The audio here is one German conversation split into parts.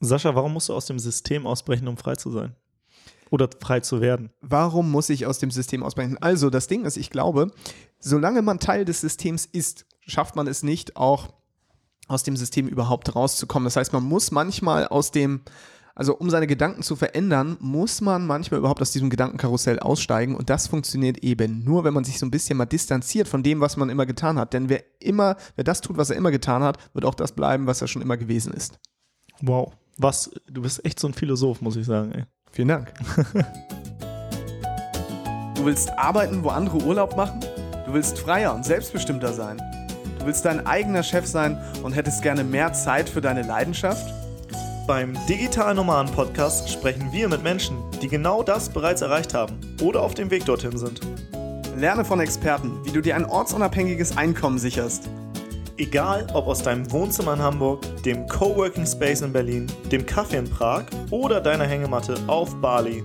Sascha, warum musst du aus dem System ausbrechen, um frei zu sein? Oder frei zu werden? Warum muss ich aus dem System ausbrechen? Also, das Ding ist, ich glaube, solange man Teil des Systems ist, schafft man es nicht, auch aus dem System überhaupt rauszukommen. Das heißt, man muss manchmal aus dem, also um seine Gedanken zu verändern, muss man manchmal überhaupt aus diesem Gedankenkarussell aussteigen. Und das funktioniert eben nur, wenn man sich so ein bisschen mal distanziert von dem, was man immer getan hat. Denn wer immer, wer das tut, was er immer getan hat, wird auch das bleiben, was er schon immer gewesen ist. Wow. Was, du bist echt so ein Philosoph, muss ich sagen, ey. Vielen Dank. du willst arbeiten, wo andere Urlaub machen? Du willst freier und selbstbestimmter sein? Du willst dein eigener Chef sein und hättest gerne mehr Zeit für deine Leidenschaft? Beim Digital Nomaden Podcast sprechen wir mit Menschen, die genau das bereits erreicht haben oder auf dem Weg dorthin sind. Lerne von Experten, wie du dir ein ortsunabhängiges Einkommen sicherst Egal ob aus deinem Wohnzimmer in Hamburg, dem Coworking Space in Berlin, dem Kaffee in Prag oder deiner Hängematte auf Bali.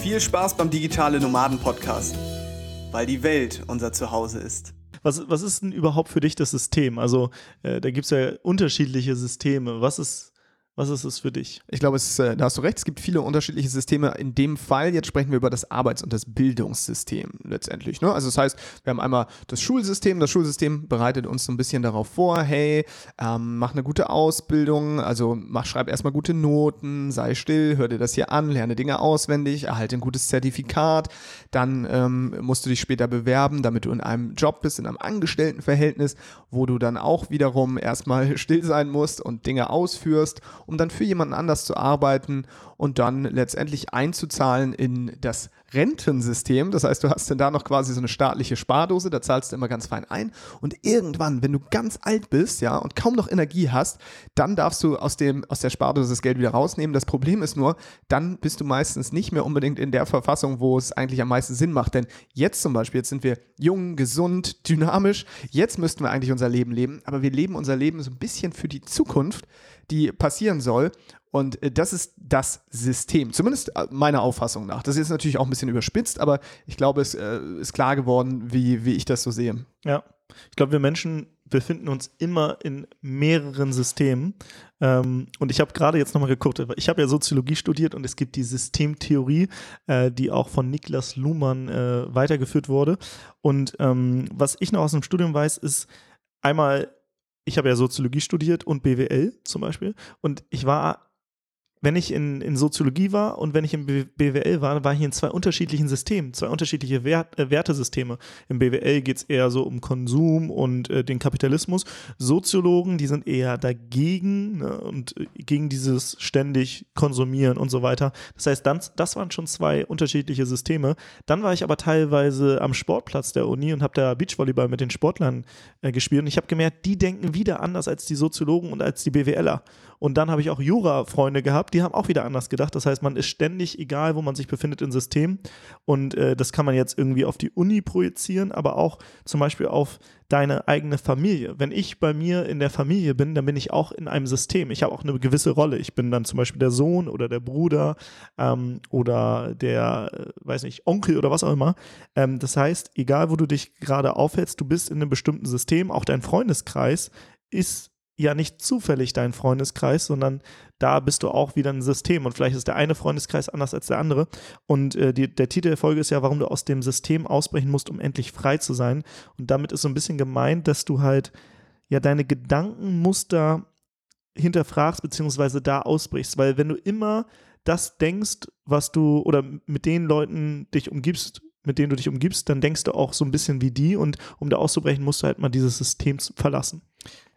Viel Spaß beim Digitale Nomaden Podcast, weil die Welt unser Zuhause ist. Was, was ist denn überhaupt für dich das System? Also äh, da gibt es ja unterschiedliche Systeme. Was ist was ist es für dich? Ich glaube, es, äh, da hast du recht, es gibt viele unterschiedliche Systeme. In dem Fall, jetzt sprechen wir über das Arbeits- und das Bildungssystem letztendlich. Ne? Also das heißt, wir haben einmal das Schulsystem. Das Schulsystem bereitet uns so ein bisschen darauf vor, hey, ähm, mach eine gute Ausbildung, also mach, schreib erstmal gute Noten, sei still, hör dir das hier an, lerne Dinge auswendig, erhalte ein gutes Zertifikat. Dann ähm, musst du dich später bewerben, damit du in einem Job bist, in einem Angestelltenverhältnis, wo du dann auch wiederum erstmal still sein musst und Dinge ausführst um dann für jemanden anders zu arbeiten und dann letztendlich einzuzahlen in das Rentensystem. Das heißt, du hast dann da noch quasi so eine staatliche Spardose, da zahlst du immer ganz fein ein. Und irgendwann, wenn du ganz alt bist, ja, und kaum noch Energie hast, dann darfst du aus, dem, aus der Spardose das Geld wieder rausnehmen. Das Problem ist nur, dann bist du meistens nicht mehr unbedingt in der Verfassung, wo es eigentlich am meisten Sinn macht. Denn jetzt zum Beispiel, jetzt sind wir jung, gesund, dynamisch. Jetzt müssten wir eigentlich unser Leben leben, aber wir leben unser Leben so ein bisschen für die Zukunft, die passieren soll. Und äh, das ist das System, zumindest äh, meiner Auffassung nach. Das ist natürlich auch ein bisschen überspitzt, aber ich glaube, es äh, ist klar geworden, wie, wie ich das so sehe. Ja, ich glaube, wir Menschen befinden uns immer in mehreren Systemen. Ähm, und ich habe gerade jetzt nochmal geguckt, ich habe ja Soziologie studiert und es gibt die Systemtheorie, äh, die auch von Niklas Luhmann äh, weitergeführt wurde. Und ähm, was ich noch aus dem Studium weiß, ist einmal, ich habe ja Soziologie studiert und BWL zum Beispiel. Und ich war wenn ich in, in Soziologie war und wenn ich im BWL war, war ich in zwei unterschiedlichen Systemen, zwei unterschiedliche Wert, äh, Wertesysteme. Im BWL geht es eher so um Konsum und äh, den Kapitalismus. Soziologen, die sind eher dagegen ne, und äh, gegen dieses ständig Konsumieren und so weiter. Das heißt, dann, das waren schon zwei unterschiedliche Systeme. Dann war ich aber teilweise am Sportplatz der Uni und habe da Beachvolleyball mit den Sportlern äh, gespielt und ich habe gemerkt, die denken wieder anders als die Soziologen und als die BWLer. Und dann habe ich auch Jura-Freunde gehabt, die haben auch wieder anders gedacht. Das heißt, man ist ständig, egal wo man sich befindet, im System. Und äh, das kann man jetzt irgendwie auf die Uni projizieren, aber auch zum Beispiel auf deine eigene Familie. Wenn ich bei mir in der Familie bin, dann bin ich auch in einem System. Ich habe auch eine gewisse Rolle. Ich bin dann zum Beispiel der Sohn oder der Bruder ähm, oder der, äh, weiß nicht, Onkel oder was auch immer. Ähm, das heißt, egal wo du dich gerade aufhältst, du bist in einem bestimmten System. Auch dein Freundeskreis ist ja nicht zufällig dein Freundeskreis, sondern da bist du auch wieder ein System und vielleicht ist der eine Freundeskreis anders als der andere. Und äh, die, der Titel der Folge ist ja, warum du aus dem System ausbrechen musst, um endlich frei zu sein. Und damit ist so ein bisschen gemeint, dass du halt ja deine Gedankenmuster hinterfragst, beziehungsweise da ausbrichst. Weil wenn du immer das denkst, was du oder mit den Leuten dich umgibst, mit denen du dich umgibst, dann denkst du auch so ein bisschen wie die und um da auszubrechen, musst du halt mal dieses System verlassen.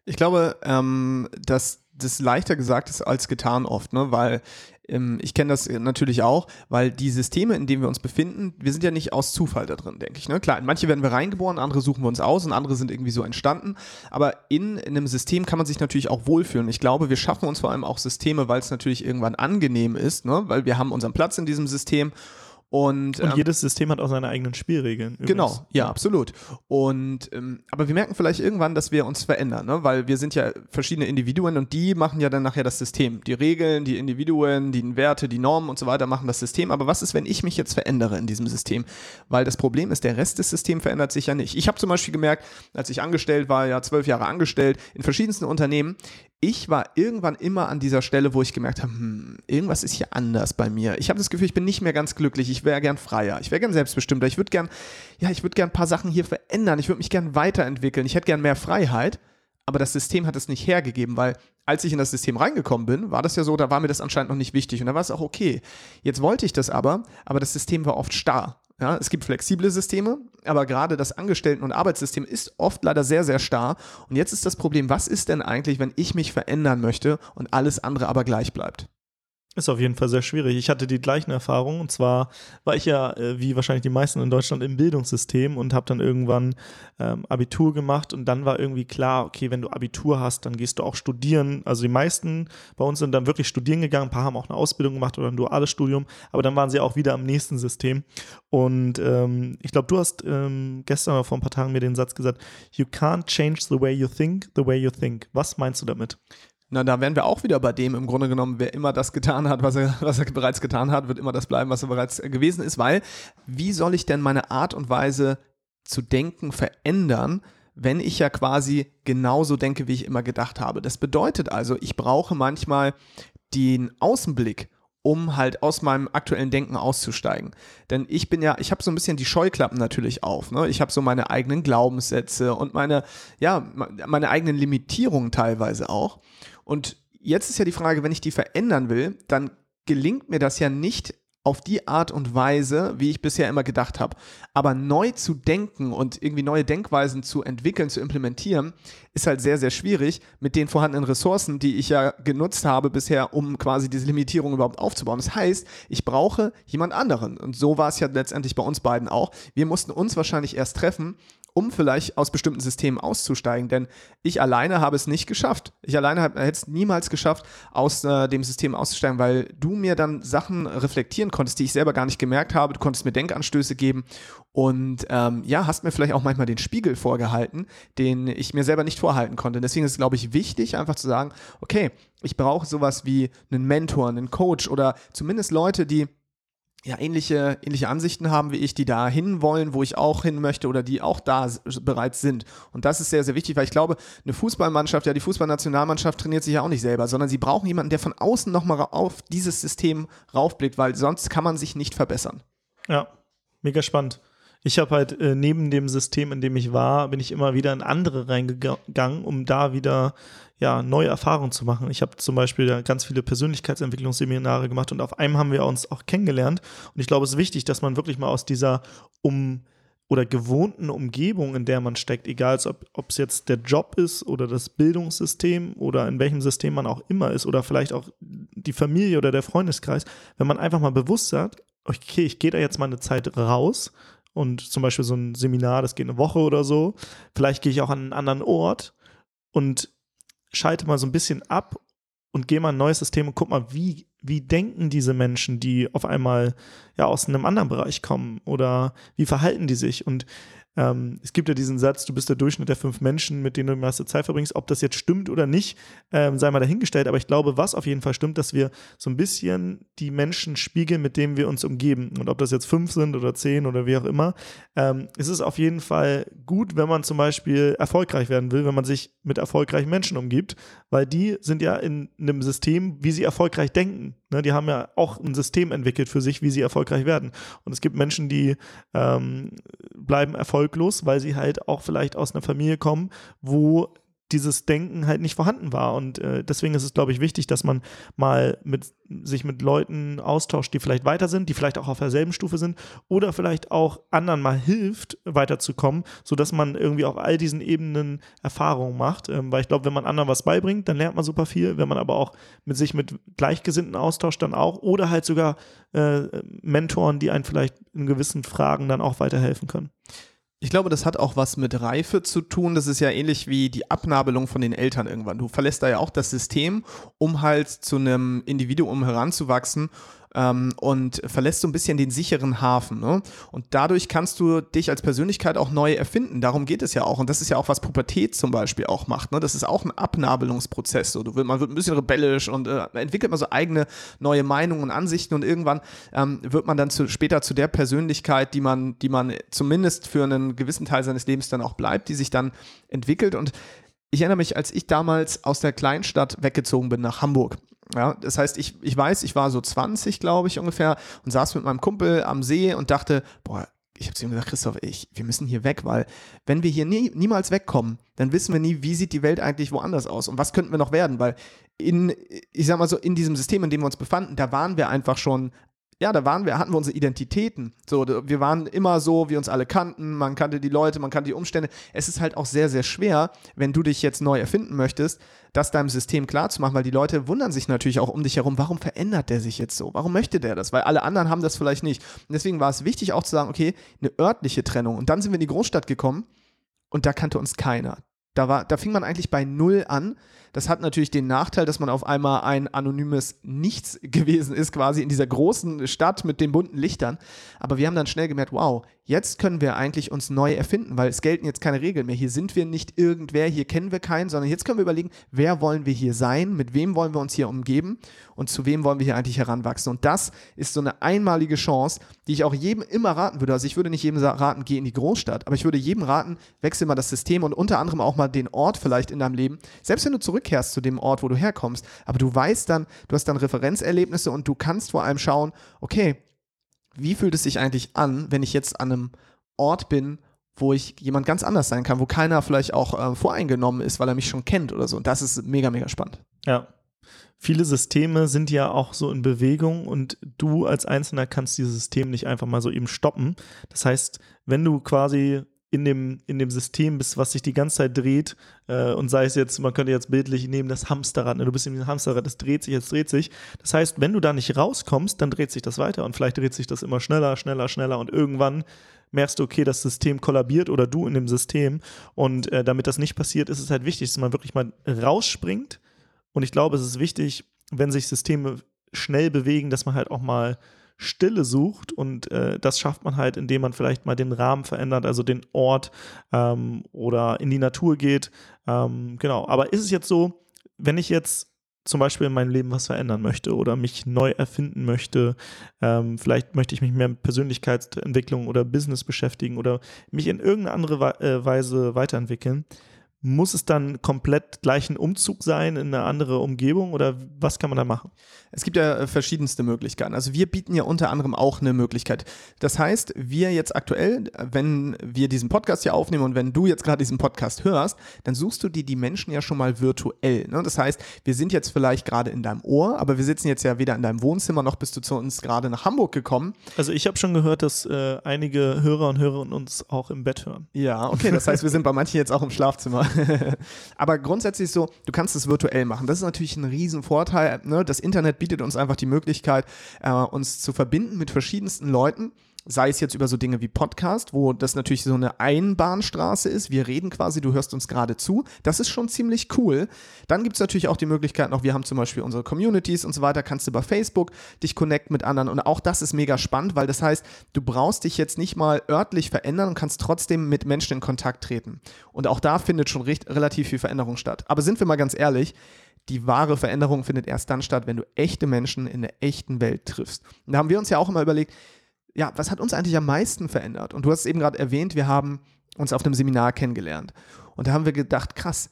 Ich glaube, ähm, dass das leichter gesagt ist als getan oft, ne? weil ähm, ich kenne das natürlich auch, weil die Systeme, in denen wir uns befinden, wir sind ja nicht aus Zufall da drin, denke ich. Ne? Klar, manche werden wir reingeboren, andere suchen wir uns aus und andere sind irgendwie so entstanden. Aber in, in einem System kann man sich natürlich auch wohlfühlen. Ich glaube, wir schaffen uns vor allem auch Systeme, weil es natürlich irgendwann angenehm ist, ne? weil wir haben unseren Platz in diesem System und, und ähm, jedes System hat auch seine eigenen Spielregeln. Übrigens. Genau, ja, absolut. Und ähm, aber wir merken vielleicht irgendwann, dass wir uns verändern, ne? weil wir sind ja verschiedene Individuen und die machen ja dann nachher das System. Die Regeln, die Individuen, die Werte, die Normen und so weiter machen das System. Aber was ist, wenn ich mich jetzt verändere in diesem System? Weil das Problem ist, der Rest des Systems verändert sich ja nicht. Ich habe zum Beispiel gemerkt, als ich angestellt war, ja zwölf Jahre angestellt, in verschiedensten Unternehmen, ich war irgendwann immer an dieser Stelle, wo ich gemerkt habe, hm, irgendwas ist hier anders bei mir. Ich habe das Gefühl, ich bin nicht mehr ganz glücklich. Ich wäre gern freier. Ich wäre gern selbstbestimmter. Ich würde gern, ja, ich würde gern ein paar Sachen hier verändern. Ich würde mich gern weiterentwickeln. Ich hätte gern mehr Freiheit. Aber das System hat es nicht hergegeben, weil als ich in das System reingekommen bin, war das ja so, da war mir das anscheinend noch nicht wichtig und da war es auch okay. Jetzt wollte ich das aber, aber das System war oft starr. Ja, es gibt flexible Systeme, aber gerade das Angestellten- und Arbeitssystem ist oft leider sehr, sehr starr. Und jetzt ist das Problem, was ist denn eigentlich, wenn ich mich verändern möchte und alles andere aber gleich bleibt? Ist auf jeden Fall sehr schwierig. Ich hatte die gleichen Erfahrungen und zwar war ich ja, äh, wie wahrscheinlich die meisten in Deutschland, im Bildungssystem und habe dann irgendwann ähm, Abitur gemacht und dann war irgendwie klar, okay, wenn du Abitur hast, dann gehst du auch studieren. Also die meisten bei uns sind dann wirklich studieren gegangen, ein paar haben auch eine Ausbildung gemacht oder ein duales Studium, aber dann waren sie auch wieder am nächsten System. Und ähm, ich glaube, du hast ähm, gestern oder vor ein paar Tagen mir den Satz gesagt, you can't change the way you think, the way you think. Was meinst du damit? Na, da wären wir auch wieder bei dem, im Grunde genommen, wer immer das getan hat, was er, was er bereits getan hat, wird immer das bleiben, was er bereits gewesen ist, weil wie soll ich denn meine Art und Weise zu denken verändern, wenn ich ja quasi genauso denke, wie ich immer gedacht habe. Das bedeutet also, ich brauche manchmal den Außenblick, um halt aus meinem aktuellen Denken auszusteigen. Denn ich bin ja, ich habe so ein bisschen die Scheuklappen natürlich auf. Ne? Ich habe so meine eigenen Glaubenssätze und meine, ja, meine eigenen Limitierungen teilweise auch. Und jetzt ist ja die Frage, wenn ich die verändern will, dann gelingt mir das ja nicht auf die Art und Weise, wie ich bisher immer gedacht habe. Aber neu zu denken und irgendwie neue Denkweisen zu entwickeln, zu implementieren, ist halt sehr, sehr schwierig mit den vorhandenen Ressourcen, die ich ja genutzt habe bisher, um quasi diese Limitierung überhaupt aufzubauen. Das heißt, ich brauche jemand anderen. Und so war es ja letztendlich bei uns beiden auch. Wir mussten uns wahrscheinlich erst treffen um vielleicht aus bestimmten Systemen auszusteigen. Denn ich alleine habe es nicht geschafft. Ich alleine hätte es niemals geschafft, aus äh, dem System auszusteigen, weil du mir dann Sachen reflektieren konntest, die ich selber gar nicht gemerkt habe. Du konntest mir Denkanstöße geben und ähm, ja, hast mir vielleicht auch manchmal den Spiegel vorgehalten, den ich mir selber nicht vorhalten konnte. Deswegen ist es, glaube ich, wichtig, einfach zu sagen, okay, ich brauche sowas wie einen Mentor, einen Coach oder zumindest Leute, die ja, ähnliche, ähnliche Ansichten haben wie ich, die da hin wollen, wo ich auch hin möchte oder die auch da bereits sind. Und das ist sehr, sehr wichtig, weil ich glaube, eine Fußballmannschaft, ja, die Fußballnationalmannschaft trainiert sich ja auch nicht selber, sondern sie brauchen jemanden, der von außen nochmal auf dieses System raufblickt, weil sonst kann man sich nicht verbessern. Ja, mega spannend. Ich habe halt äh, neben dem System, in dem ich war, bin ich immer wieder in andere reingegangen, um da wieder ja, neue Erfahrungen zu machen. Ich habe zum Beispiel ganz viele Persönlichkeitsentwicklungsseminare gemacht und auf einem haben wir uns auch kennengelernt. Und ich glaube, es ist wichtig, dass man wirklich mal aus dieser um oder gewohnten Umgebung, in der man steckt, egal ob es jetzt der Job ist oder das Bildungssystem oder in welchem System man auch immer ist oder vielleicht auch die Familie oder der Freundeskreis, wenn man einfach mal bewusst sagt, okay, ich gehe da jetzt mal eine Zeit raus und zum Beispiel so ein Seminar, das geht eine Woche oder so, vielleicht gehe ich auch an einen anderen Ort und schalte mal so ein bisschen ab und gehe mal ein neues System und guck mal, wie, wie denken diese Menschen, die auf einmal ja aus einem anderen Bereich kommen oder wie verhalten die sich? Und ähm, es gibt ja diesen Satz, du bist der Durchschnitt der fünf Menschen, mit denen du die meiste Zeit verbringst. Ob das jetzt stimmt oder nicht, ähm, sei mal dahingestellt. Aber ich glaube, was auf jeden Fall stimmt, dass wir so ein bisschen die Menschen spiegeln, mit denen wir uns umgeben. Und ob das jetzt fünf sind oder zehn oder wie auch immer, ähm, es ist auf jeden Fall gut, wenn man zum Beispiel erfolgreich werden will, wenn man sich mit erfolgreichen Menschen umgibt, weil die sind ja in einem System, wie sie erfolgreich denken. Ne, die haben ja auch ein System entwickelt für sich, wie sie erfolgreich werden. Und es gibt Menschen, die ähm, bleiben erfolglos, weil sie halt auch vielleicht aus einer Familie kommen, wo dieses Denken halt nicht vorhanden war. Und äh, deswegen ist es, glaube ich, wichtig, dass man mal mit, sich mit Leuten austauscht, die vielleicht weiter sind, die vielleicht auch auf derselben Stufe sind oder vielleicht auch anderen mal hilft, weiterzukommen, sodass man irgendwie auf all diesen Ebenen Erfahrungen macht. Ähm, weil ich glaube, wenn man anderen was beibringt, dann lernt man super viel. Wenn man aber auch mit sich mit Gleichgesinnten austauscht, dann auch. Oder halt sogar äh, Mentoren, die einen vielleicht in gewissen Fragen dann auch weiterhelfen können. Ich glaube, das hat auch was mit Reife zu tun. Das ist ja ähnlich wie die Abnabelung von den Eltern irgendwann. Du verlässt da ja auch das System, um halt zu einem Individuum heranzuwachsen ähm, und verlässt so ein bisschen den sicheren Hafen. Ne? Und dadurch kannst du dich als Persönlichkeit auch neu erfinden. Darum geht es ja auch. Und das ist ja auch, was Pubertät zum Beispiel auch macht. Ne? Das ist auch ein Abnabelungsprozess. So. Du, man wird ein bisschen rebellisch und äh, entwickelt man so eigene neue Meinungen und Ansichten und irgendwann ähm, wird man dann zu, später zu der Persönlichkeit, die man, die man zumindest für einen gewissen Teil seines Lebens dann auch bleibt, die sich dann entwickelt. Und ich erinnere mich, als ich damals aus der Kleinstadt weggezogen bin nach Hamburg. Ja, das heißt, ich, ich weiß, ich war so 20, glaube ich, ungefähr und saß mit meinem Kumpel am See und dachte, boah, ich habe zu ihm gesagt, Christoph, ich, wir müssen hier weg, weil wenn wir hier nie, niemals wegkommen, dann wissen wir nie, wie sieht die Welt eigentlich woanders aus und was könnten wir noch werden, weil in, ich sag mal so, in diesem System, in dem wir uns befanden, da waren wir einfach schon ja, da waren wir, hatten wir unsere Identitäten. So, wir waren immer so, wie uns alle kannten. Man kannte die Leute, man kannte die Umstände. Es ist halt auch sehr, sehr schwer, wenn du dich jetzt neu erfinden möchtest, das deinem System klarzumachen, weil die Leute wundern sich natürlich auch um dich herum, warum verändert der sich jetzt so? Warum möchte der das? Weil alle anderen haben das vielleicht nicht. Und deswegen war es wichtig auch zu sagen, okay, eine örtliche Trennung. Und dann sind wir in die Großstadt gekommen und da kannte uns keiner. Da, war, da fing man eigentlich bei Null an. Das hat natürlich den Nachteil, dass man auf einmal ein anonymes Nichts gewesen ist, quasi in dieser großen Stadt mit den bunten Lichtern. Aber wir haben dann schnell gemerkt, wow, jetzt können wir eigentlich uns neu erfinden, weil es gelten jetzt keine Regeln mehr. Hier sind wir nicht irgendwer, hier kennen wir keinen, sondern jetzt können wir überlegen, wer wollen wir hier sein, mit wem wollen wir uns hier umgeben und zu wem wollen wir hier eigentlich heranwachsen. Und das ist so eine einmalige Chance, die ich auch jedem immer raten würde. Also ich würde nicht jedem raten, geh in die Großstadt, aber ich würde jedem raten, wechsel mal das System und unter anderem auch mal den Ort vielleicht in deinem Leben. Selbst wenn du zurückkehrst zu dem Ort, wo du herkommst, aber du weißt dann, du hast dann Referenzerlebnisse und du kannst vor allem schauen, okay, wie fühlt es sich eigentlich an, wenn ich jetzt an einem Ort bin, wo ich jemand ganz anders sein kann, wo keiner vielleicht auch äh, voreingenommen ist, weil er mich schon kennt oder so. Und das ist mega, mega spannend. Ja. Viele Systeme sind ja auch so in Bewegung und du als Einzelner kannst dieses System nicht einfach mal so eben stoppen. Das heißt, wenn du quasi in dem, in dem System bist, was sich die ganze Zeit dreht äh, und sei es jetzt, man könnte jetzt bildlich nehmen, das Hamsterrad, ne? du bist in diesem Hamsterrad, das dreht sich, jetzt dreht sich. Das heißt, wenn du da nicht rauskommst, dann dreht sich das weiter und vielleicht dreht sich das immer schneller, schneller, schneller und irgendwann merkst du, okay, das System kollabiert oder du in dem System und äh, damit das nicht passiert, ist es halt wichtig, dass man wirklich mal rausspringt und ich glaube, es ist wichtig, wenn sich Systeme schnell bewegen, dass man halt auch mal Stille sucht und äh, das schafft man halt, indem man vielleicht mal den Rahmen verändert, also den Ort ähm, oder in die Natur geht. Ähm, genau, aber ist es jetzt so, wenn ich jetzt zum Beispiel in meinem Leben was verändern möchte oder mich neu erfinden möchte, ähm, vielleicht möchte ich mich mehr mit Persönlichkeitsentwicklung oder Business beschäftigen oder mich in irgendeine andere äh, Weise weiterentwickeln, muss es dann komplett gleich ein Umzug sein in eine andere Umgebung oder was kann man da machen? Es gibt ja äh, verschiedenste Möglichkeiten. Also wir bieten ja unter anderem auch eine Möglichkeit. Das heißt, wir jetzt aktuell, wenn wir diesen Podcast hier aufnehmen und wenn du jetzt gerade diesen Podcast hörst, dann suchst du dir die Menschen ja schon mal virtuell. Ne? Das heißt, wir sind jetzt vielleicht gerade in deinem Ohr, aber wir sitzen jetzt ja weder in deinem Wohnzimmer noch bist du zu uns gerade nach Hamburg gekommen. Also ich habe schon gehört, dass äh, einige Hörer und Hörerinnen uns auch im Bett hören. Ja, okay. Das heißt, wir sind bei manchen jetzt auch im Schlafzimmer. aber grundsätzlich so, du kannst es virtuell machen. Das ist natürlich ein Riesenvorteil. Ne? Das Internet bietet uns einfach die Möglichkeit, äh, uns zu verbinden mit verschiedensten Leuten sei es jetzt über so Dinge wie Podcast, wo das natürlich so eine Einbahnstraße ist. Wir reden quasi, du hörst uns gerade zu. Das ist schon ziemlich cool. Dann gibt es natürlich auch die Möglichkeit noch, wir haben zum Beispiel unsere Communities und so weiter, kannst du über Facebook dich connecten mit anderen und auch das ist mega spannend, weil das heißt, du brauchst dich jetzt nicht mal örtlich verändern und kannst trotzdem mit Menschen in Kontakt treten. Und auch da findet schon recht, relativ viel Veränderung statt. Aber sind wir mal ganz ehrlich, die wahre Veränderung findet erst dann statt, wenn du echte Menschen in der echten Welt triffst. Und da haben wir uns ja auch immer überlegt, ja, was hat uns eigentlich am meisten verändert? Und du hast es eben gerade erwähnt, wir haben uns auf einem Seminar kennengelernt. Und da haben wir gedacht, krass,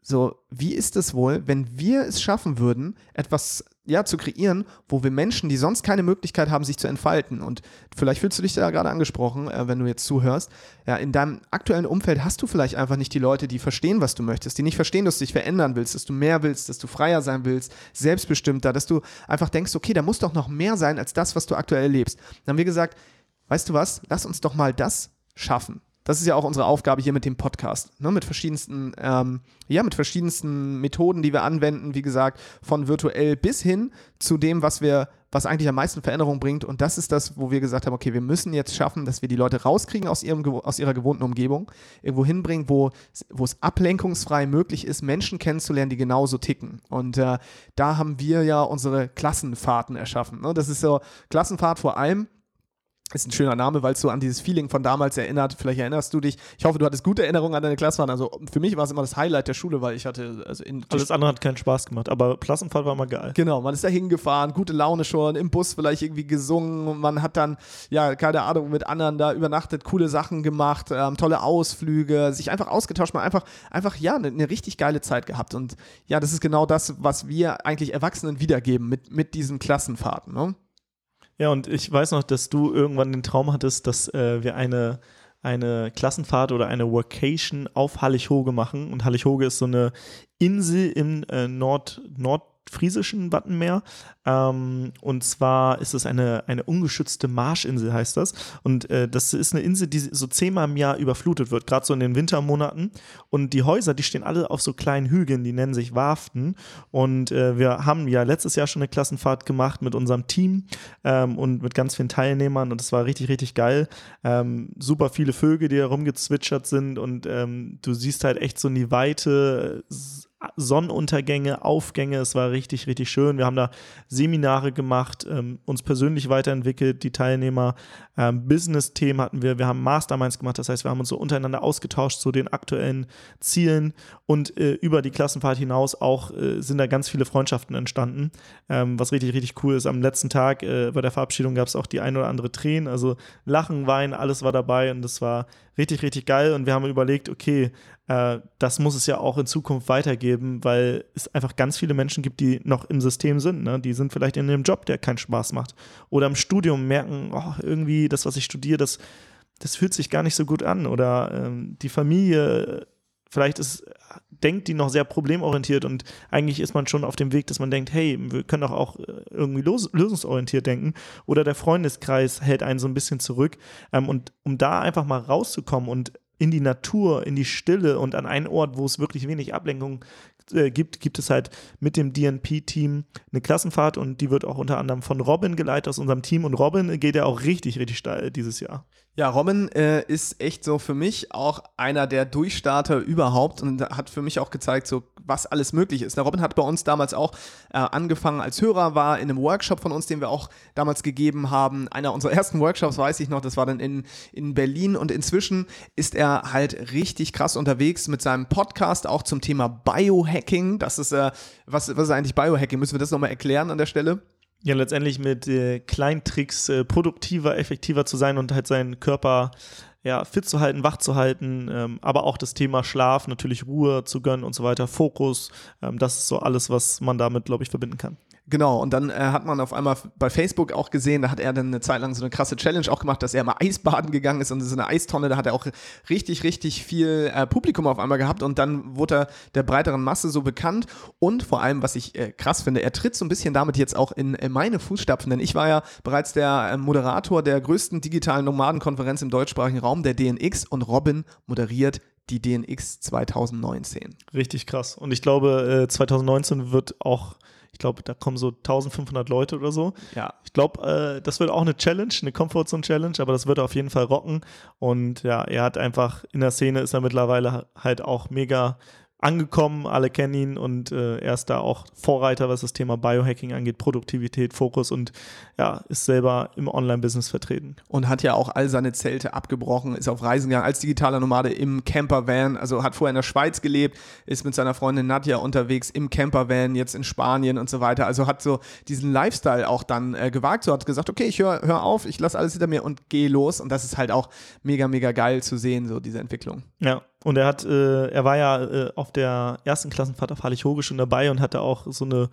so, wie ist es wohl, wenn wir es schaffen würden, etwas ja, zu kreieren, wo wir Menschen, die sonst keine Möglichkeit haben, sich zu entfalten. Und vielleicht fühlst du dich da gerade angesprochen, äh, wenn du jetzt zuhörst. Ja, in deinem aktuellen Umfeld hast du vielleicht einfach nicht die Leute, die verstehen, was du möchtest, die nicht verstehen, dass du dich verändern willst, dass du mehr willst, dass du freier sein willst, selbstbestimmter, dass du einfach denkst, okay, da muss doch noch mehr sein als das, was du aktuell erlebst. Dann haben wir gesagt, weißt du was, lass uns doch mal das schaffen. Das ist ja auch unsere Aufgabe hier mit dem Podcast, ne? mit verschiedensten, ähm, ja, mit verschiedensten Methoden, die wir anwenden, wie gesagt, von virtuell bis hin zu dem, was wir, was eigentlich am meisten Veränderung bringt. Und das ist das, wo wir gesagt haben, okay, wir müssen jetzt schaffen, dass wir die Leute rauskriegen aus, ihrem, aus ihrer gewohnten Umgebung, irgendwo hinbringen, wo, wo es ablenkungsfrei möglich ist, Menschen kennenzulernen, die genauso ticken. Und äh, da haben wir ja unsere Klassenfahrten erschaffen. Ne? Das ist so Klassenfahrt vor allem ist ein schöner Name, weil es so an dieses Feeling von damals erinnert. Vielleicht erinnerst du dich. Ich hoffe, du hattest gute Erinnerungen an deine Klassenfahrt. Also für mich war es immer das Highlight der Schule, weil ich hatte, also in Alles andere hat keinen Spaß gemacht, aber Klassenfahrt war immer geil. Genau, man ist da hingefahren, gute Laune schon, im Bus vielleicht irgendwie gesungen. Man hat dann, ja, keine Ahnung, mit anderen da übernachtet, coole Sachen gemacht, ähm, tolle Ausflüge, sich einfach ausgetauscht, man einfach, einfach, ja, eine, eine richtig geile Zeit gehabt. Und ja, das ist genau das, was wir eigentlich Erwachsenen wiedergeben mit, mit diesen Klassenfahrten. Ne? Ja, und ich weiß noch, dass du irgendwann den Traum hattest, dass äh, wir eine, eine Klassenfahrt oder eine Workation auf Hallig-Hoge machen. Und Hallig-Hoge ist so eine Insel im äh, Nord, Nord friesischen Wattenmeer. Ähm, und zwar ist es eine, eine ungeschützte Marschinsel, heißt das. Und äh, das ist eine Insel, die so zehnmal im Jahr überflutet wird, gerade so in den Wintermonaten. Und die Häuser, die stehen alle auf so kleinen Hügeln, die nennen sich Warften. Und äh, wir haben ja letztes Jahr schon eine Klassenfahrt gemacht mit unserem Team ähm, und mit ganz vielen Teilnehmern. Und es war richtig, richtig geil. Ähm, super viele Vögel, die herumgezwitschert sind. Und ähm, du siehst halt echt so in die Weite Sonnenuntergänge, Aufgänge. Es war richtig, richtig schön. Wir haben da Seminare gemacht, ähm, uns persönlich weiterentwickelt, die Teilnehmer. Ähm, Business-Themen hatten wir. Wir haben Masterminds gemacht. Das heißt, wir haben uns so untereinander ausgetauscht zu den aktuellen Zielen und äh, über die Klassenfahrt hinaus auch äh, sind da ganz viele Freundschaften entstanden, ähm, was richtig, richtig cool ist. Am letzten Tag äh, bei der Verabschiedung gab es auch die ein oder andere Tränen. Also Lachen, Weinen, alles war dabei und das war richtig, richtig geil. Und wir haben überlegt, okay, äh, das muss es ja auch in Zukunft weitergeben, weil es einfach ganz viele Menschen gibt, die noch im System sind. Ne? Die sind vielleicht in einem Job, der keinen Spaß macht. Oder im Studium merken, oh, irgendwie das, was ich studiere, das, das fühlt sich gar nicht so gut an. Oder ähm, die Familie, vielleicht ist, denkt die noch sehr problemorientiert und eigentlich ist man schon auf dem Weg, dass man denkt, hey, wir können doch auch äh, irgendwie lösungsorientiert denken. Oder der Freundeskreis hält einen so ein bisschen zurück. Ähm, und um da einfach mal rauszukommen und in die Natur, in die Stille und an einen Ort, wo es wirklich wenig Ablenkung äh, gibt, gibt es halt mit dem DNP-Team eine Klassenfahrt und die wird auch unter anderem von Robin geleitet aus unserem Team und Robin geht ja auch richtig, richtig steil dieses Jahr. Ja, Robin äh, ist echt so für mich auch einer der Durchstarter überhaupt und hat für mich auch gezeigt, so was alles möglich ist. Der Robin hat bei uns damals auch äh, angefangen als Hörer, war in einem Workshop von uns, den wir auch damals gegeben haben. Einer unserer ersten Workshops, weiß ich noch, das war dann in, in Berlin und inzwischen ist er halt richtig krass unterwegs mit seinem Podcast auch zum Thema Biohacking. Das ist, äh, was, was ist eigentlich Biohacking? Müssen wir das nochmal erklären an der Stelle? Ja, letztendlich mit äh, kleinen Tricks äh, produktiver, effektiver zu sein und halt seinen Körper ja, fit zu halten, wach zu halten, ähm, aber auch das Thema Schlaf, natürlich Ruhe zu gönnen und so weiter, Fokus, ähm, das ist so alles, was man damit, glaube ich, verbinden kann. Genau, und dann äh, hat man auf einmal bei Facebook auch gesehen, da hat er dann eine Zeit lang so eine krasse Challenge auch gemacht, dass er mal Eisbaden gegangen ist und so eine Eistonne, da hat er auch richtig, richtig viel äh, Publikum auf einmal gehabt und dann wurde er der breiteren Masse so bekannt und vor allem, was ich äh, krass finde, er tritt so ein bisschen damit jetzt auch in, in meine Fußstapfen, denn ich war ja bereits der äh, Moderator der größten digitalen Nomadenkonferenz im deutschsprachigen Raum, der DNX und Robin moderiert die DNX 2019. Richtig krass. Und ich glaube, 2019 äh, wird auch ich glaube, da kommen so 1500 Leute oder so. Ja. Ich glaube, äh, das wird auch eine Challenge, eine Comfortzone-Challenge, aber das wird er auf jeden Fall rocken. Und ja, er hat einfach in der Szene ist er mittlerweile halt auch mega angekommen, alle kennen ihn und äh, er ist da auch Vorreiter, was das Thema Biohacking angeht, Produktivität, Fokus und ja, ist selber im Online-Business vertreten. Und hat ja auch all seine Zelte abgebrochen, ist auf Reisen gegangen als digitaler Nomade im Campervan, also hat vorher in der Schweiz gelebt, ist mit seiner Freundin Nadja unterwegs im Campervan, jetzt in Spanien und so weiter, also hat so diesen Lifestyle auch dann äh, gewagt, so hat gesagt, okay, ich höre hör auf, ich lasse alles hinter mir und gehe los und das ist halt auch mega, mega geil zu sehen, so diese Entwicklung. Ja, und er hat, äh, er war ja äh, auf der ersten Klassenfahrt auf Hallig-Hoge schon dabei und hatte auch so eine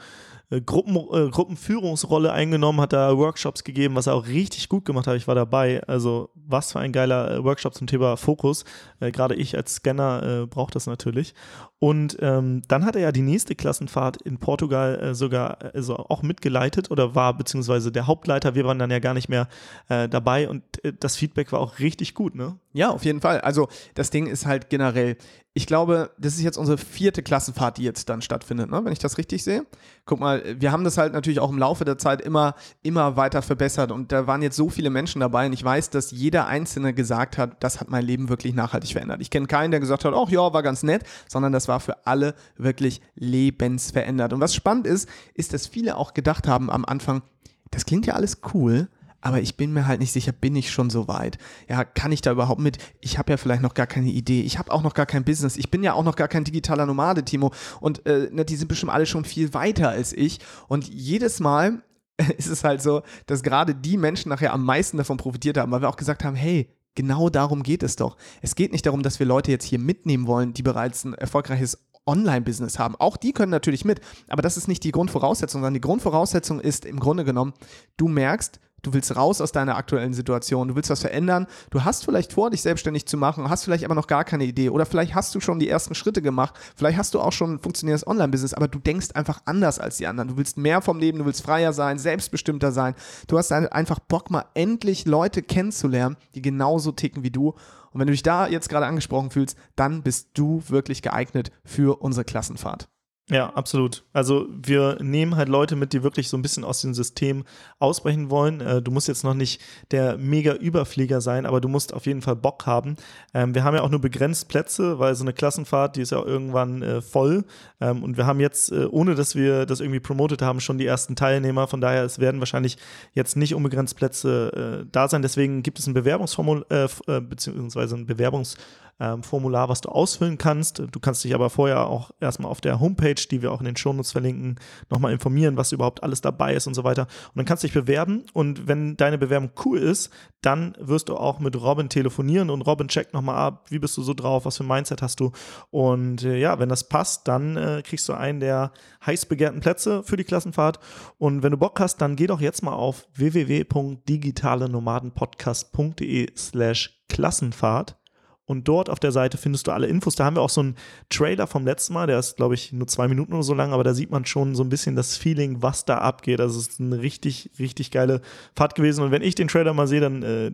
Gruppen, äh, Gruppenführungsrolle eingenommen, hat da Workshops gegeben, was er auch richtig gut gemacht hat. Ich war dabei. Also was für ein geiler äh, Workshop zum Thema Fokus. Äh, gerade ich als Scanner brauche das natürlich. Und ähm, dann hat er ja die nächste Klassenfahrt in Portugal sogar also auch mitgeleitet oder war beziehungsweise der Hauptleiter. Wir waren dann ja gar nicht mehr dabei und das Feedback war auch richtig gut, ne? Ja, auf jeden Fall. Also das Ding ist halt generell, ich glaube, das ist jetzt unsere vierte Klassenfahrt, die jetzt dann stattfindet, ne? wenn ich das richtig sehe. Guck mal, wir haben das halt natürlich auch im Laufe der Zeit immer, immer weiter verbessert und da waren jetzt so viele Menschen dabei und ich weiß, dass jeder Einzelne gesagt hat, das hat mein Leben wirklich nachhaltig verändert. Ich kenne keinen, der gesagt hat, ach ja, war ganz nett, sondern das war für alle wirklich lebensverändert. Und was spannend ist, ist, dass viele auch gedacht haben am Anfang, das klingt ja alles cool, aber ich bin mir halt nicht sicher, bin ich schon so weit? Ja, kann ich da überhaupt mit? Ich habe ja vielleicht noch gar keine Idee. Ich habe auch noch gar kein Business. Ich bin ja auch noch gar kein digitaler Nomade, Timo. Und äh, ne, die sind bestimmt alle schon viel weiter als ich. Und jedes Mal ist es halt so, dass gerade die Menschen nachher am meisten davon profitiert haben, weil wir auch gesagt haben, hey, genau darum geht es doch. Es geht nicht darum, dass wir Leute jetzt hier mitnehmen wollen, die bereits ein erfolgreiches Online-Business haben. Auch die können natürlich mit, aber das ist nicht die Grundvoraussetzung, sondern die Grundvoraussetzung ist im Grunde genommen, du merkst, Du willst raus aus deiner aktuellen Situation, du willst was verändern, du hast vielleicht vor, dich selbstständig zu machen, hast vielleicht aber noch gar keine Idee oder vielleicht hast du schon die ersten Schritte gemacht, vielleicht hast du auch schon ein funktionierendes Online-Business, aber du denkst einfach anders als die anderen. Du willst mehr vom Leben, du willst freier sein, selbstbestimmter sein. Du hast einfach Bock, mal endlich Leute kennenzulernen, die genauso ticken wie du. Und wenn du dich da jetzt gerade angesprochen fühlst, dann bist du wirklich geeignet für unsere Klassenfahrt. Ja, absolut. Also wir nehmen halt Leute mit, die wirklich so ein bisschen aus dem System ausbrechen wollen. Äh, du musst jetzt noch nicht der mega Überflieger sein, aber du musst auf jeden Fall Bock haben. Ähm, wir haben ja auch nur begrenzt Plätze, weil so eine Klassenfahrt, die ist ja irgendwann äh, voll. Ähm, und wir haben jetzt, äh, ohne dass wir das irgendwie promotet haben, schon die ersten Teilnehmer. Von daher, es werden wahrscheinlich jetzt nicht unbegrenzt Plätze da sein. Deswegen gibt es ein Bewerbungsformular, beziehungsweise ein Bewerbungs ähm, Formular, was du ausfüllen kannst. Du kannst dich aber vorher auch erstmal auf der Homepage, die wir auch in den Shownotes verlinken, nochmal informieren, was überhaupt alles dabei ist und so weiter. Und dann kannst du dich bewerben und wenn deine Bewerbung cool ist, dann wirst du auch mit Robin telefonieren und Robin checkt nochmal ab, wie bist du so drauf, was für ein Mindset hast du. Und äh, ja, wenn das passt, dann äh, kriegst du einen der heiß begehrten Plätze für die Klassenfahrt. Und wenn du Bock hast, dann geh doch jetzt mal auf www.digitalenomadenpodcast.de slash Klassenfahrt und dort auf der Seite findest du alle Infos. Da haben wir auch so einen Trailer vom letzten Mal, der ist, glaube ich, nur zwei Minuten oder so lang, aber da sieht man schon so ein bisschen das Feeling, was da abgeht. Also es ist eine richtig, richtig geile Fahrt gewesen. Und wenn ich den Trailer mal sehe, dann äh,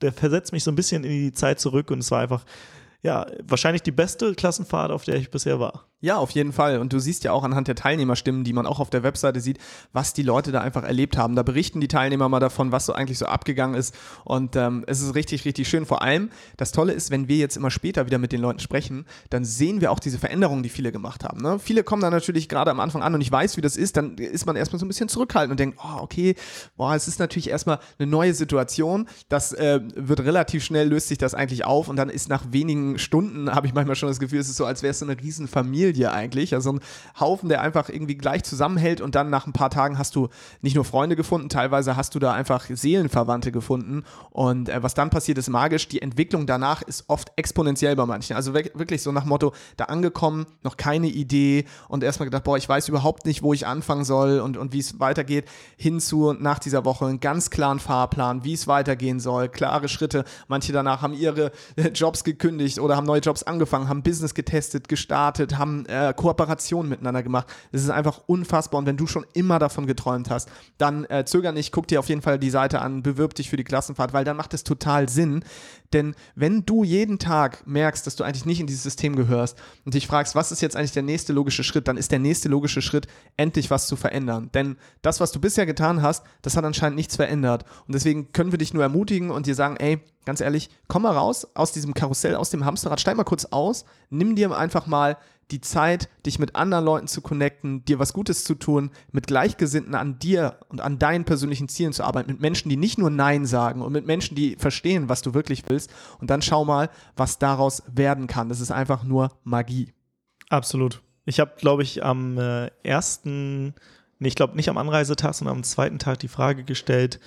der versetzt mich so ein bisschen in die Zeit zurück und es war einfach, ja, wahrscheinlich die beste Klassenfahrt, auf der ich bisher war. Ja, auf jeden Fall. Und du siehst ja auch anhand der Teilnehmerstimmen, die man auch auf der Webseite sieht, was die Leute da einfach erlebt haben. Da berichten die Teilnehmer mal davon, was so eigentlich so abgegangen ist. Und ähm, es ist richtig, richtig schön. Vor allem, das Tolle ist, wenn wir jetzt immer später wieder mit den Leuten sprechen, dann sehen wir auch diese Veränderungen, die viele gemacht haben. Ne? Viele kommen dann natürlich gerade am Anfang an und ich weiß, wie das ist. Dann ist man erstmal so ein bisschen zurückhaltend und denkt, oh, okay, boah, es ist natürlich erstmal eine neue Situation. Das äh, wird relativ schnell, löst sich das eigentlich auf und dann ist nach wenigen Stunden, habe ich manchmal schon das Gefühl, es ist so, als wäre es so eine Riesenfamilie Familie eigentlich. Also ein Haufen, der einfach irgendwie gleich zusammenhält und dann nach ein paar Tagen hast du nicht nur Freunde gefunden, teilweise hast du da einfach Seelenverwandte gefunden. Und äh, was dann passiert, ist magisch. Die Entwicklung danach ist oft exponentiell bei manchen. Also wirklich so nach Motto, da angekommen, noch keine Idee und erstmal gedacht, boah, ich weiß überhaupt nicht, wo ich anfangen soll und, und wie es weitergeht. Hinzu nach dieser Woche einen ganz klaren Fahrplan, wie es weitergehen soll, klare Schritte. Manche danach haben ihre Jobs gekündigt oder haben neue Jobs angefangen, haben Business getestet, gestartet, haben äh, Kooperationen miteinander gemacht. Das ist einfach unfassbar. Und wenn du schon immer davon geträumt hast, dann äh, zöger nicht, guck dir auf jeden Fall die Seite an, bewirb dich für die Klassenfahrt, weil dann macht es total Sinn. Denn wenn du jeden Tag merkst, dass du eigentlich nicht in dieses System gehörst und dich fragst, was ist jetzt eigentlich der nächste logische Schritt, dann ist der nächste logische Schritt, endlich was zu verändern. Denn das, was du bisher getan hast, das hat anscheinend nichts verändert. Und deswegen können wir dich nur ermutigen und dir sagen, ey, ganz ehrlich, komm mal raus aus diesem Karussell, aus dem Hamsterrad, steig mal kurz aus, nimm dir einfach mal die Zeit, dich mit anderen Leuten zu connecten, dir was Gutes zu tun, mit Gleichgesinnten an dir und an deinen persönlichen Zielen zu arbeiten, mit Menschen, die nicht nur Nein sagen und mit Menschen, die verstehen, was du wirklich willst. Und dann schau mal, was daraus werden kann. Das ist einfach nur Magie. Absolut. Ich habe, glaube ich, am äh, ersten, nee, ich glaube nicht am Anreisetag, sondern am zweiten Tag die Frage gestellt,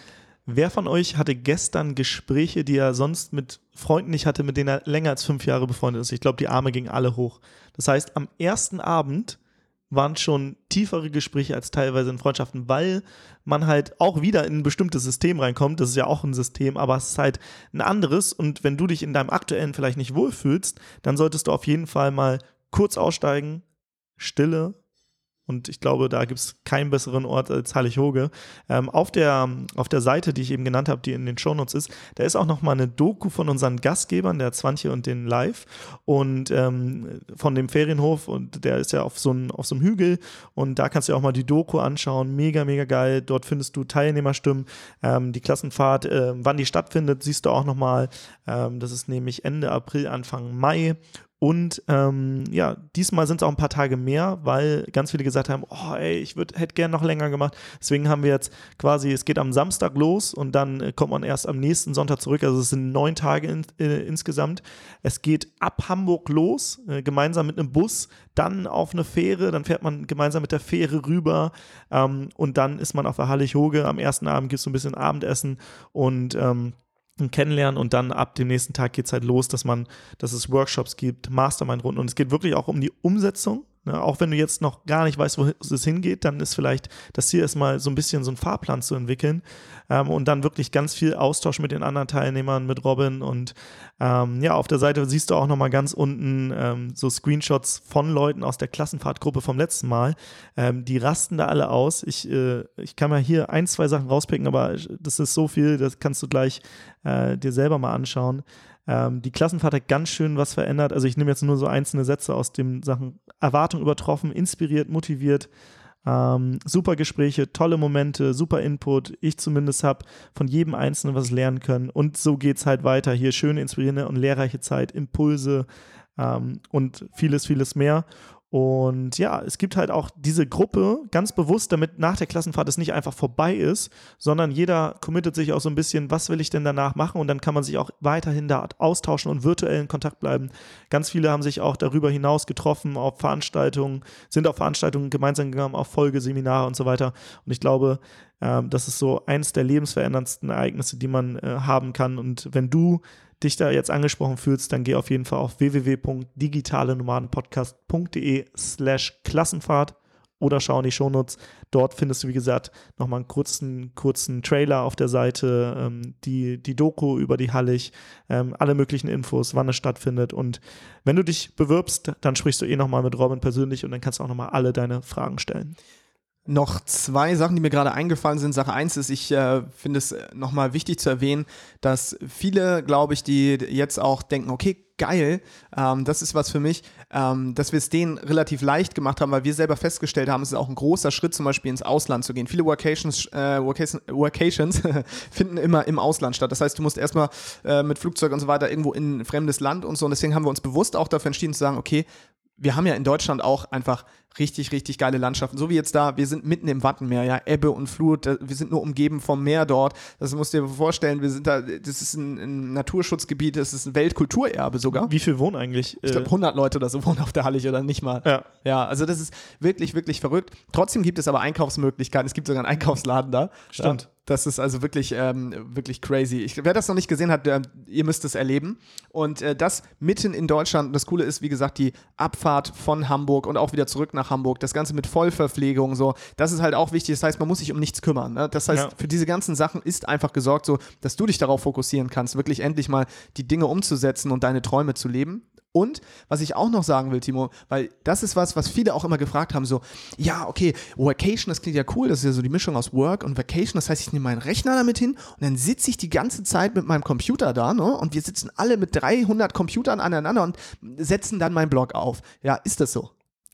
Wer von euch hatte gestern Gespräche, die er sonst mit Freunden nicht hatte, mit denen er länger als fünf Jahre befreundet ist? Ich glaube, die Arme gingen alle hoch. Das heißt, am ersten Abend waren schon tiefere Gespräche als teilweise in Freundschaften, weil man halt auch wieder in ein bestimmtes System reinkommt. Das ist ja auch ein System, aber es ist halt ein anderes. Und wenn du dich in deinem aktuellen vielleicht nicht wohlfühlst, dann solltest du auf jeden Fall mal kurz aussteigen, Stille, und ich glaube, da gibt es keinen besseren Ort als Hallig-Hoge. Ähm, auf, der, auf der Seite, die ich eben genannt habe, die in den Shownotes ist, da ist auch nochmal eine Doku von unseren Gastgebern, der Zwantje und den Live und ähm, von dem Ferienhof und der ist ja auf so, ein, so einem Hügel und da kannst du auch mal die Doku anschauen. Mega, mega geil. Dort findest du Teilnehmerstimmen, ähm, die Klassenfahrt, äh, wann die stattfindet, siehst du auch nochmal. Ähm, das ist nämlich Ende April, Anfang Mai Und ähm, ja, diesmal sind es auch ein paar Tage mehr, weil ganz viele gesagt haben, oh ey, ich hätte gern noch länger gemacht. Deswegen haben wir jetzt quasi, es geht am Samstag los und dann äh, kommt man erst am nächsten Sonntag zurück. Also es sind neun Tage in, äh, insgesamt. Es geht ab Hamburg los, äh, gemeinsam mit einem Bus, dann auf eine Fähre, dann fährt man gemeinsam mit der Fähre rüber ähm, und dann ist man auf der Hallig-Hoge. Am ersten Abend gibt es so ein bisschen Abendessen und ähm, kennenlernen und dann ab dem nächsten Tag geht es halt los, dass man, dass es Workshops gibt, Mastermind-Runden und es geht wirklich auch um die Umsetzung Ne, auch wenn du jetzt noch gar nicht weißt, wo es hingeht, dann ist vielleicht das Ziel erstmal so ein bisschen so einen Fahrplan zu entwickeln ähm, und dann wirklich ganz viel Austausch mit den anderen Teilnehmern, mit Robin und ähm, ja, auf der Seite siehst du auch nochmal ganz unten ähm, so Screenshots von Leuten aus der Klassenfahrtgruppe vom letzten Mal. Ähm, die rasten da alle aus. Ich, äh, ich kann mal hier ein, zwei Sachen rauspicken, aber das ist so viel, das kannst du gleich äh, dir selber mal anschauen. Ähm, die Klassenfahrt hat ganz schön was verändert. Also ich nehme jetzt nur so einzelne Sätze aus den Sachen Erwartung übertroffen, inspiriert, motiviert. Ähm, super Gespräche, tolle Momente, super Input. Ich zumindest habe von jedem Einzelnen was lernen können. Und so geht es halt weiter. Hier schöne, inspirierende und lehrreiche Zeit, Impulse ähm, und vieles, vieles mehr. Und ja, es gibt halt auch diese Gruppe ganz bewusst, damit nach der Klassenfahrt es nicht einfach vorbei ist, sondern jeder committet sich auch so ein bisschen, was will ich denn danach machen? Und dann kann man sich auch weiterhin da austauschen und virtuell in Kontakt bleiben. Ganz viele haben sich auch darüber hinaus getroffen auf Veranstaltungen, sind auf Veranstaltungen gemeinsam gegangen, auf Folgeseminare und so weiter. Und ich glaube, ähm, das ist so eins der lebensveränderndsten Ereignisse, die man äh, haben kann. Und wenn du dich da jetzt angesprochen fühlst, dann geh auf jeden Fall auf www.digitalenomadenpodcast.de slash Klassenfahrt oder schau in die Shownotes. Dort findest du, wie gesagt, nochmal einen kurzen, kurzen Trailer auf der Seite, ähm, die, die Doku über die Hallig, ähm, alle möglichen Infos, wann es stattfindet. Und wenn du dich bewirbst, dann sprichst du eh nochmal mit Robin persönlich und dann kannst du auch nochmal alle deine Fragen stellen. Noch zwei Sachen, die mir gerade eingefallen sind. Sache eins ist, ich äh, finde es nochmal wichtig zu erwähnen, dass viele, glaube ich, die jetzt auch denken, okay, geil, ähm, das ist was für mich, ähm, dass wir es denen relativ leicht gemacht haben, weil wir selber festgestellt haben, es ist auch ein großer Schritt, zum Beispiel ins Ausland zu gehen. Viele Workations, äh, Workations, Workations finden immer im Ausland statt. Das heißt, du musst erstmal äh, mit Flugzeug und so weiter irgendwo in ein fremdes Land und so. Und deswegen haben wir uns bewusst auch dafür entschieden zu sagen, okay, wir haben ja in Deutschland auch einfach richtig, richtig geile Landschaften. So wie jetzt da, wir sind mitten im Wattenmeer, ja, Ebbe und Flut, wir sind nur umgeben vom Meer dort. Das musst du dir vorstellen, wir sind da, das ist ein, ein Naturschutzgebiet, das ist ein Weltkulturerbe sogar. Wie viel wohnen eigentlich? Ich glaube, 100 Leute oder so wohnen auf der Hallig oder nicht mal. Ja. Ja, also das ist wirklich, wirklich verrückt. Trotzdem gibt es aber Einkaufsmöglichkeiten. Es gibt sogar einen Einkaufsladen da. Stimmt. Ja. Das ist also wirklich, ähm, wirklich crazy. Ich, wer das noch nicht gesehen hat, der, ihr müsst es erleben. Und äh, das mitten in Deutschland. Das Coole ist, wie gesagt, die Abfahrt von Hamburg und auch wieder zurück nach Hamburg. Das Ganze mit Vollverpflegung, so. Das ist halt auch wichtig. Das heißt, man muss sich um nichts kümmern. Ne? Das heißt, ja. für diese ganzen Sachen ist einfach gesorgt, so, dass du dich darauf fokussieren kannst, wirklich endlich mal die Dinge umzusetzen und deine Träume zu leben. Und was ich auch noch sagen will, Timo, weil das ist was, was viele auch immer gefragt haben, so, ja, okay, Vacation, das klingt ja cool, das ist ja so die Mischung aus Work und Vacation, das heißt, ich nehme meinen Rechner damit hin und dann sitze ich die ganze Zeit mit meinem Computer da, ne, und wir sitzen alle mit 300 Computern aneinander und setzen dann meinen Blog auf. Ja, ist das so?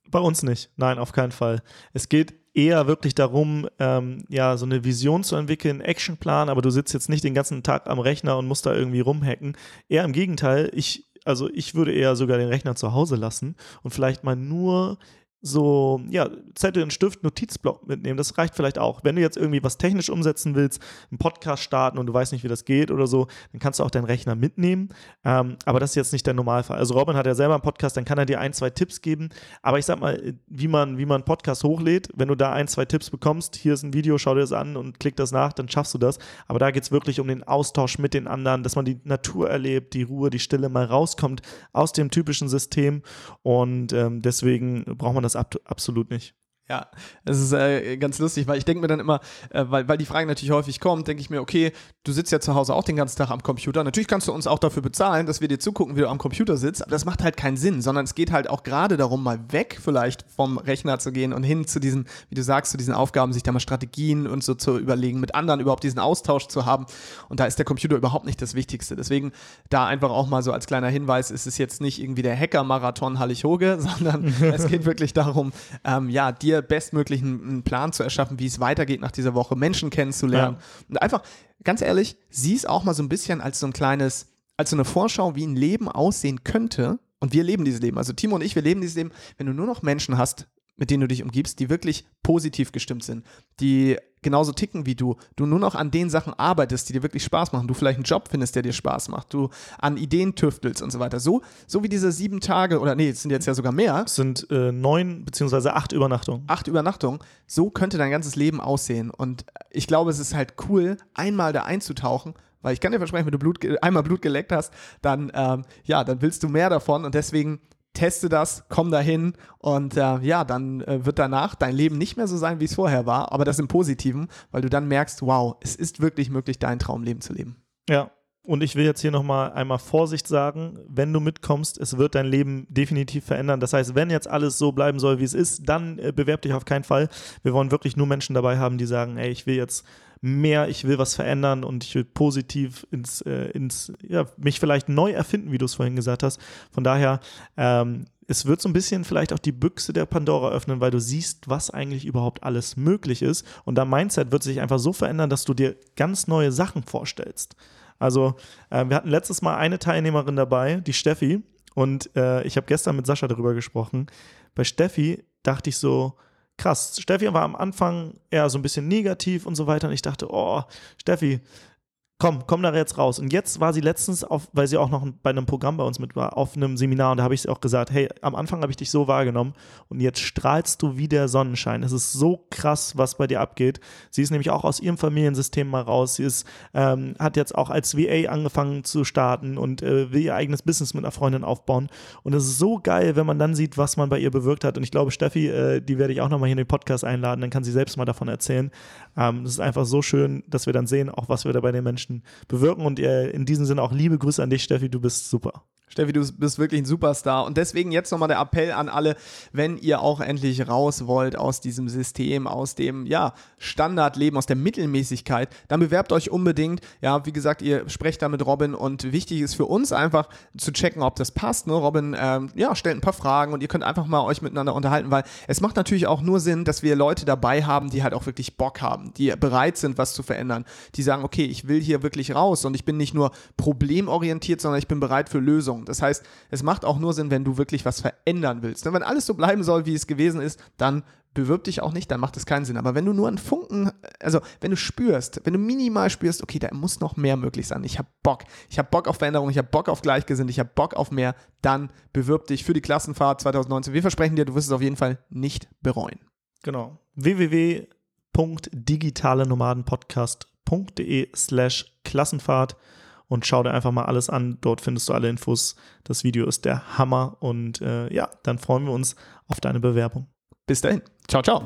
Bei uns nicht, nein, auf keinen Fall. Es geht eher wirklich darum, ähm, ja, so eine Vision zu entwickeln, Actionplan, aber du sitzt jetzt nicht den ganzen Tag am Rechner und musst da irgendwie rumhacken. Eher im Gegenteil, ich also ich würde eher sogar den Rechner zu Hause lassen und vielleicht mal nur so, ja, Zettel und Stift, Notizblock mitnehmen. Das reicht vielleicht auch. Wenn du jetzt irgendwie was technisch umsetzen willst, einen Podcast starten und du weißt nicht, wie das geht oder so, dann kannst du auch deinen Rechner mitnehmen. Ähm, aber das ist jetzt nicht der Normalfall. Also Robin hat ja selber einen Podcast, dann kann er dir ein, zwei Tipps geben. Aber ich sag mal, wie man, wie man einen Podcast hochlädt, wenn du da ein, zwei Tipps bekommst, hier ist ein Video, schau dir das an und klick das nach, dann schaffst du das. Aber da geht es wirklich um den Austausch mit den anderen, dass man die Natur erlebt, die Ruhe, die Stille mal rauskommt aus dem typischen System. Und ähm, deswegen braucht man das ab absolut nicht. Ja, es ist äh, ganz lustig, weil ich denke mir dann immer, äh, weil, weil die Frage natürlich häufig kommt, denke ich mir, okay, du sitzt ja zu Hause auch den ganzen Tag am Computer. Natürlich kannst du uns auch dafür bezahlen, dass wir dir zugucken, wie du am Computer sitzt, aber das macht halt keinen Sinn, sondern es geht halt auch gerade darum, mal weg vielleicht vom Rechner zu gehen und hin zu diesen, wie du sagst, zu diesen Aufgaben, sich da mal Strategien und so zu überlegen, mit anderen überhaupt diesen Austausch zu haben. Und da ist der Computer überhaupt nicht das Wichtigste. Deswegen da einfach auch mal so als kleiner Hinweis, ist es jetzt nicht irgendwie der Hacker-Marathon Hallig-Hoge, sondern es geht wirklich darum, ähm, ja, dir bestmöglichen Plan zu erschaffen, wie es weitergeht nach dieser Woche, Menschen kennenzulernen. Ja. Und einfach, ganz ehrlich, sieh es auch mal so ein bisschen als so ein kleines, als so eine Vorschau, wie ein Leben aussehen könnte, Und wir leben dieses Leben. Also Timo und ich, wir leben dieses Leben. Wenn du nur noch Menschen hast, mit denen du dich umgibst, die wirklich positiv gestimmt sind, die genauso ticken wie du, du nur noch an den Sachen arbeitest, die dir wirklich Spaß machen, du vielleicht einen Job findest, der dir Spaß macht, du an Ideen tüftelst und so weiter. So, so wie diese sieben Tage, oder nee, es sind jetzt ja sogar mehr. Es sind äh, neun beziehungsweise acht Übernachtungen. Acht Übernachtungen. So könnte dein ganzes Leben aussehen. Und ich glaube, es ist halt cool, einmal da einzutauchen weil ich kann dir versprechen, wenn du Blut, einmal Blut geleckt hast, dann, ähm, ja, dann willst du mehr davon und deswegen teste das, komm dahin und äh, ja, dann äh, wird danach dein Leben nicht mehr so sein, wie es vorher war, aber das im Positiven, weil du dann merkst, wow, es ist wirklich möglich, dein Traumleben zu leben. Ja, und ich will jetzt hier nochmal einmal Vorsicht sagen, wenn du mitkommst, es wird dein Leben definitiv verändern. Das heißt, wenn jetzt alles so bleiben soll, wie es ist, dann äh, bewerb dich auf keinen Fall. Wir wollen wirklich nur Menschen dabei haben, die sagen, ey, ich will jetzt mehr, ich will was verändern und ich will positiv ins, äh, ins ja, mich vielleicht neu erfinden, wie du es vorhin gesagt hast. Von daher, ähm, es wird so ein bisschen vielleicht auch die Büchse der Pandora öffnen, weil du siehst, was eigentlich überhaupt alles möglich ist. Und dein Mindset wird sich einfach so verändern, dass du dir ganz neue Sachen vorstellst. Also, äh, wir hatten letztes Mal eine Teilnehmerin dabei, die Steffi, und äh, ich habe gestern mit Sascha darüber gesprochen. Bei Steffi dachte ich so, krass. Steffi war am Anfang eher so ein bisschen negativ und so weiter. Und ich dachte, oh, Steffi, komm, komm da jetzt raus. Und jetzt war sie letztens, auf, weil sie auch noch bei einem Programm bei uns mit war, auf einem Seminar und da habe ich sie auch gesagt, hey, am Anfang habe ich dich so wahrgenommen und jetzt strahlst du wie der Sonnenschein. Es ist so krass, was bei dir abgeht. Sie ist nämlich auch aus ihrem Familiensystem mal raus. Sie ist, ähm, hat jetzt auch als VA angefangen zu starten und äh, will ihr eigenes Business mit einer Freundin aufbauen. Und es ist so geil, wenn man dann sieht, was man bei ihr bewirkt hat. Und ich glaube, Steffi, äh, die werde ich auch nochmal hier in den Podcast einladen, dann kann sie selbst mal davon erzählen. Ähm, es ist einfach so schön, dass wir dann sehen, auch was wir da bei den Menschen Menschen bewirken. Und in diesem Sinne auch liebe Grüße an dich, Steffi, du bist super. Steffi, du bist wirklich ein Superstar. Und deswegen jetzt nochmal der Appell an alle, wenn ihr auch endlich raus wollt aus diesem System, aus dem ja, Standardleben, aus der Mittelmäßigkeit, dann bewerbt euch unbedingt. Ja, wie gesagt, ihr sprecht da mit Robin und wichtig ist für uns einfach zu checken, ob das passt. Ne? Robin ähm, ja, stellt ein paar Fragen und ihr könnt einfach mal euch miteinander unterhalten, weil es macht natürlich auch nur Sinn, dass wir Leute dabei haben, die halt auch wirklich Bock haben, die bereit sind, was zu verändern, die sagen, okay, ich will hier wirklich raus und ich bin nicht nur problemorientiert, sondern ich bin bereit für Lösungen. Das heißt, es macht auch nur Sinn, wenn du wirklich was verändern willst. Und wenn alles so bleiben soll, wie es gewesen ist, dann bewirb dich auch nicht, dann macht es keinen Sinn. Aber wenn du nur einen Funken, also wenn du spürst, wenn du minimal spürst, okay, da muss noch mehr möglich sein, ich habe Bock, ich habe Bock auf Veränderung, ich habe Bock auf Gleichgesinnte, ich habe Bock auf mehr, dann bewirb dich für die Klassenfahrt 2019. Wir versprechen dir, du wirst es auf jeden Fall nicht bereuen. Genau. www.digitalenomadenpodcast.de slash Klassenfahrt und schau dir einfach mal alles an. Dort findest du alle Infos. Das Video ist der Hammer und äh, ja, dann freuen wir uns auf deine Bewerbung. Bis dahin. Ciao, ciao.